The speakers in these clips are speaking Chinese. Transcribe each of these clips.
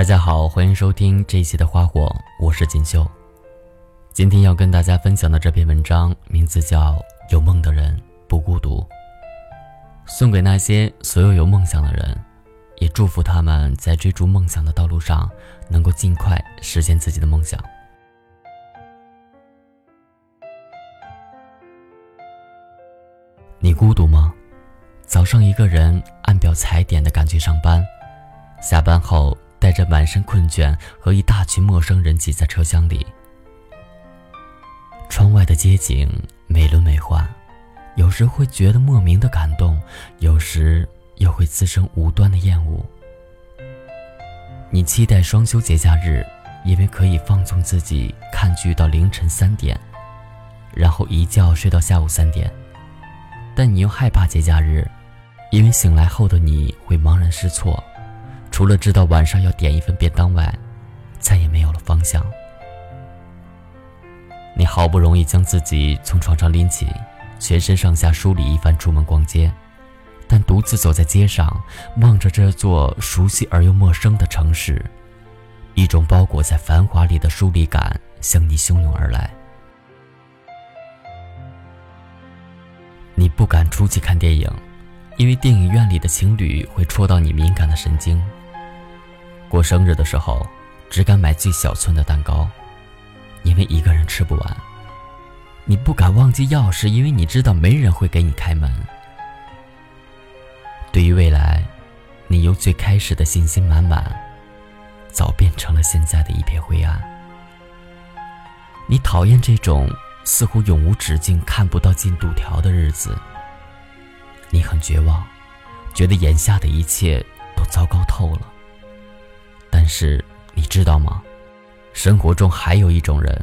大家好，欢迎收听这一期的花火，我是锦绣。今天要跟大家分享的这篇文章，名字叫《有梦的人不孤独》，送给那些所有有梦想的人，也祝福他们在追逐梦想的道路上，能够尽快实现自己的梦想。你孤独吗？早上一个人按表踩点的赶去上班，下班后。带着满身困倦和一大群陌生人挤在车厢里，窗外的街景美轮美奂，有时会觉得莫名的感动，有时又会滋生无端的厌恶。你期待双休节假日，因为可以放纵自己看剧到凌晨三点，然后一觉睡到下午三点，但你又害怕节假日，因为醒来后的你会茫然失措。除了知道晚上要点一份便当外，再也没有了方向。你好不容易将自己从床上拎起，全身上下梳理一番，出门逛街。但独自走在街上，望着这座熟悉而又陌生的城市，一种包裹在繁华里的疏离感向你汹涌而来。你不敢出去看电影，因为电影院里的情侣会戳到你敏感的神经。过生日的时候，只敢买最小寸的蛋糕，因为一个人吃不完。你不敢忘记钥匙，因为你知道没人会给你开门。对于未来，你由最开始的信心满满，早变成了现在的一片灰暗。你讨厌这种似乎永无止境、看不到进度条的日子。你很绝望，觉得眼下的一切都糟糕透了。但是你知道吗？生活中还有一种人，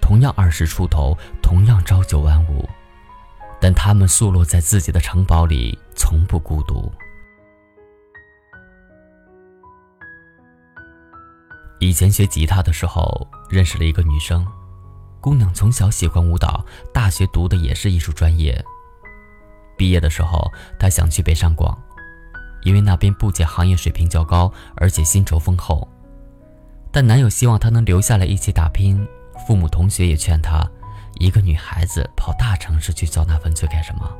同样二十出头，同样朝九晚五，但他们宿落在自己的城堡里，从不孤独。以前学吉他的时候，认识了一个女生，姑娘从小喜欢舞蹈，大学读的也是艺术专业。毕业的时候，她想去北上广。因为那边不仅行业水平较高，而且薪酬丰厚，但男友希望她能留下来一起打拼。父母、同学也劝她，一个女孩子跑大城市去遭那份罪干什么？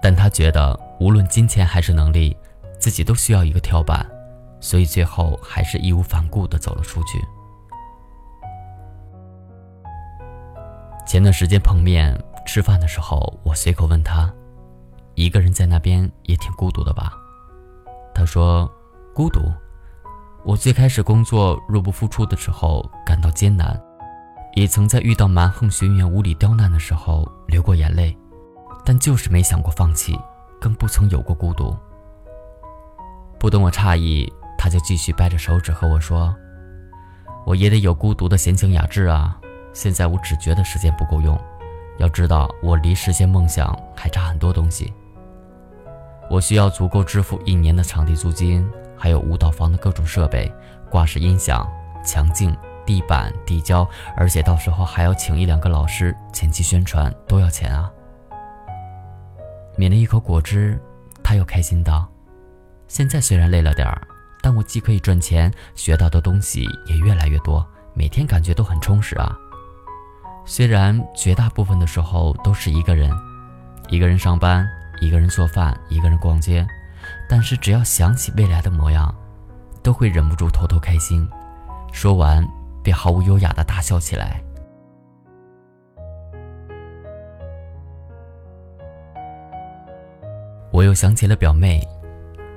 但她觉得无论金钱还是能力，自己都需要一个跳板，所以最后还是义无反顾地走了出去。前段时间碰面吃饭的时候，我随口问她。一个人在那边也挺孤独的吧？他说：“孤独。我最开始工作入不敷出的时候感到艰难，也曾在遇到蛮横学员无理刁难的时候流过眼泪，但就是没想过放弃，更不曾有过孤独。”不等我诧异，他就继续掰着手指和我说：“我也得有孤独的闲情雅致啊！现在我只觉得时间不够用，要知道我离实现梦想还差很多东西。”我需要足够支付一年的场地租金，还有舞蹈房的各种设备、挂式音响、墙镜、地板、地胶，而且到时候还要请一两个老师前期宣传，都要钱啊。抿了一口果汁，他又开心道：“现在虽然累了点儿，但我既可以赚钱，学到的东西也越来越多，每天感觉都很充实啊。虽然绝大部分的时候都是一个人，一个人上班。”一个人做饭，一个人逛街，但是只要想起未来的模样，都会忍不住偷偷开心。说完，便毫无优雅的大笑起来。我又想起了表妹，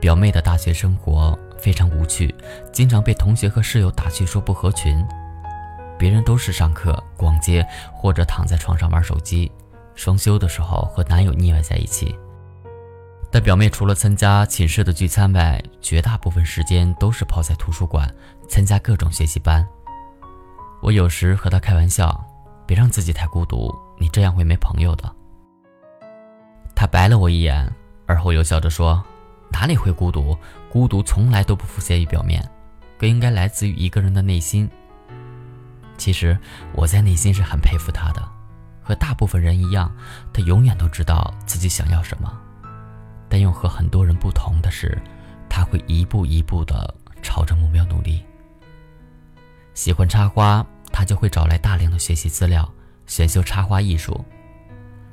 表妹的大学生活非常无趣，经常被同学和室友打趣说不合群。别人都是上课、逛街或者躺在床上玩手机，双休的时候和男友腻歪在一起。但表妹除了参加寝室的聚餐外，绝大部分时间都是泡在图书馆，参加各种学习班。我有时和她开玩笑：“别让自己太孤独，你这样会没朋友的。”她白了我一眼，而后又笑着说：“哪里会孤独？孤独从来都不浮现于表面，更应该来自于一个人的内心。”其实我在内心是很佩服她的，和大部分人一样，她永远都知道自己想要什么。但又和很多人不同的是，他会一步一步的朝着目标努力。喜欢插花，他就会找来大量的学习资料，选修插花艺术；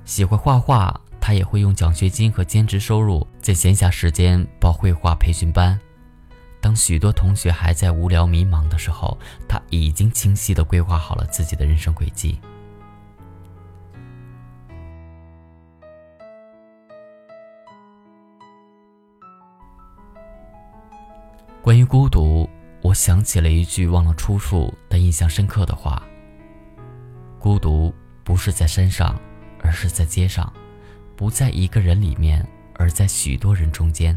喜欢画画，他也会用奖学金和兼职收入，在闲暇时间报绘画培训班。当许多同学还在无聊迷茫的时候，他已经清晰地规划好了自己的人生轨迹。关于孤独，我想起了一句忘了出处但印象深刻的话：“孤独不是在山上，而是在街上；不在一个人里面，而在许多人中间。”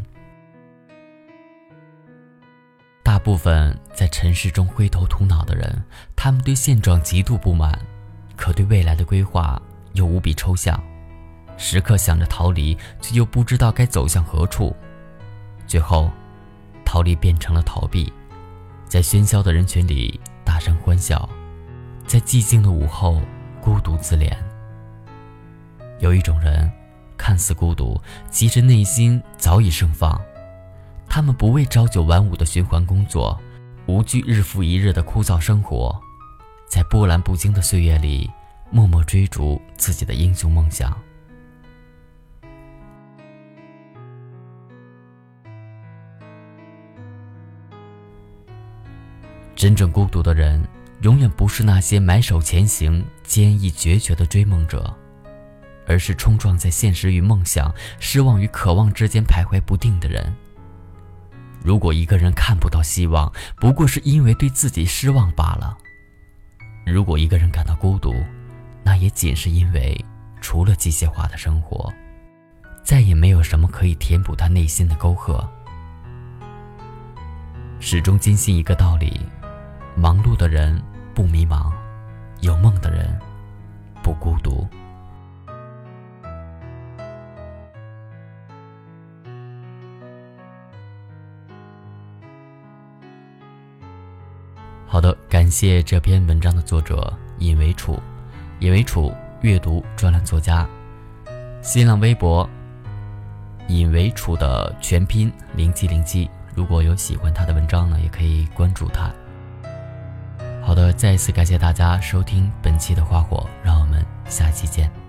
大部分在尘世中灰头土脑的人，他们对现状极度不满，可对未来的规划又无比抽象，时刻想着逃离，却又不知道该走向何处，最后。逃离变成了逃避，在喧嚣的人群里大声欢笑，在寂静的午后孤独自怜。有一种人，看似孤独，其实内心早已盛放。他们不为朝九晚五的循环工作，无惧日复一日的枯燥生活，在波澜不惊的岁月里，默默追逐自己的英雄梦想。真正孤独的人，永远不是那些埋首前行、坚毅决绝的追梦者，而是冲撞在现实与梦想、失望与渴望之间徘徊不定的人。如果一个人看不到希望，不过是因为对自己失望罢了；如果一个人感到孤独，那也仅是因为除了机械化的生活，再也没有什么可以填补他内心的沟壑。始终坚信一个道理。忙碌的人不迷茫，有梦的人不孤独。好的，感谢这篇文章的作者尹维楚，尹维楚阅读专栏作家，新浪微博尹维楚的全拼零七零七。如果有喜欢他的文章呢，也可以关注他。好的，再一次感谢大家收听本期的花火，让我们下期见。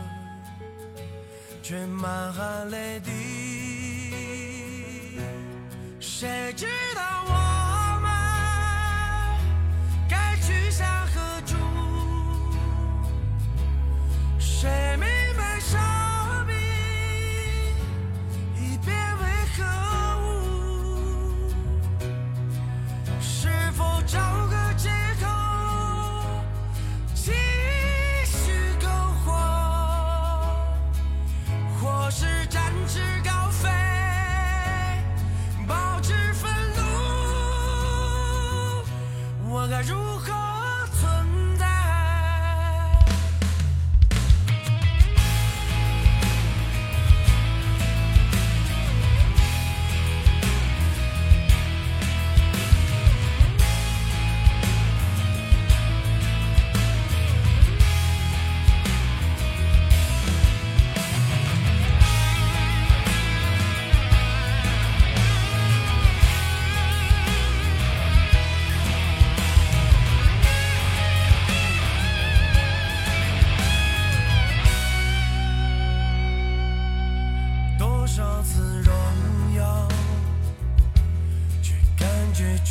却满含泪滴，谁知道我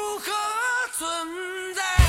如何存在？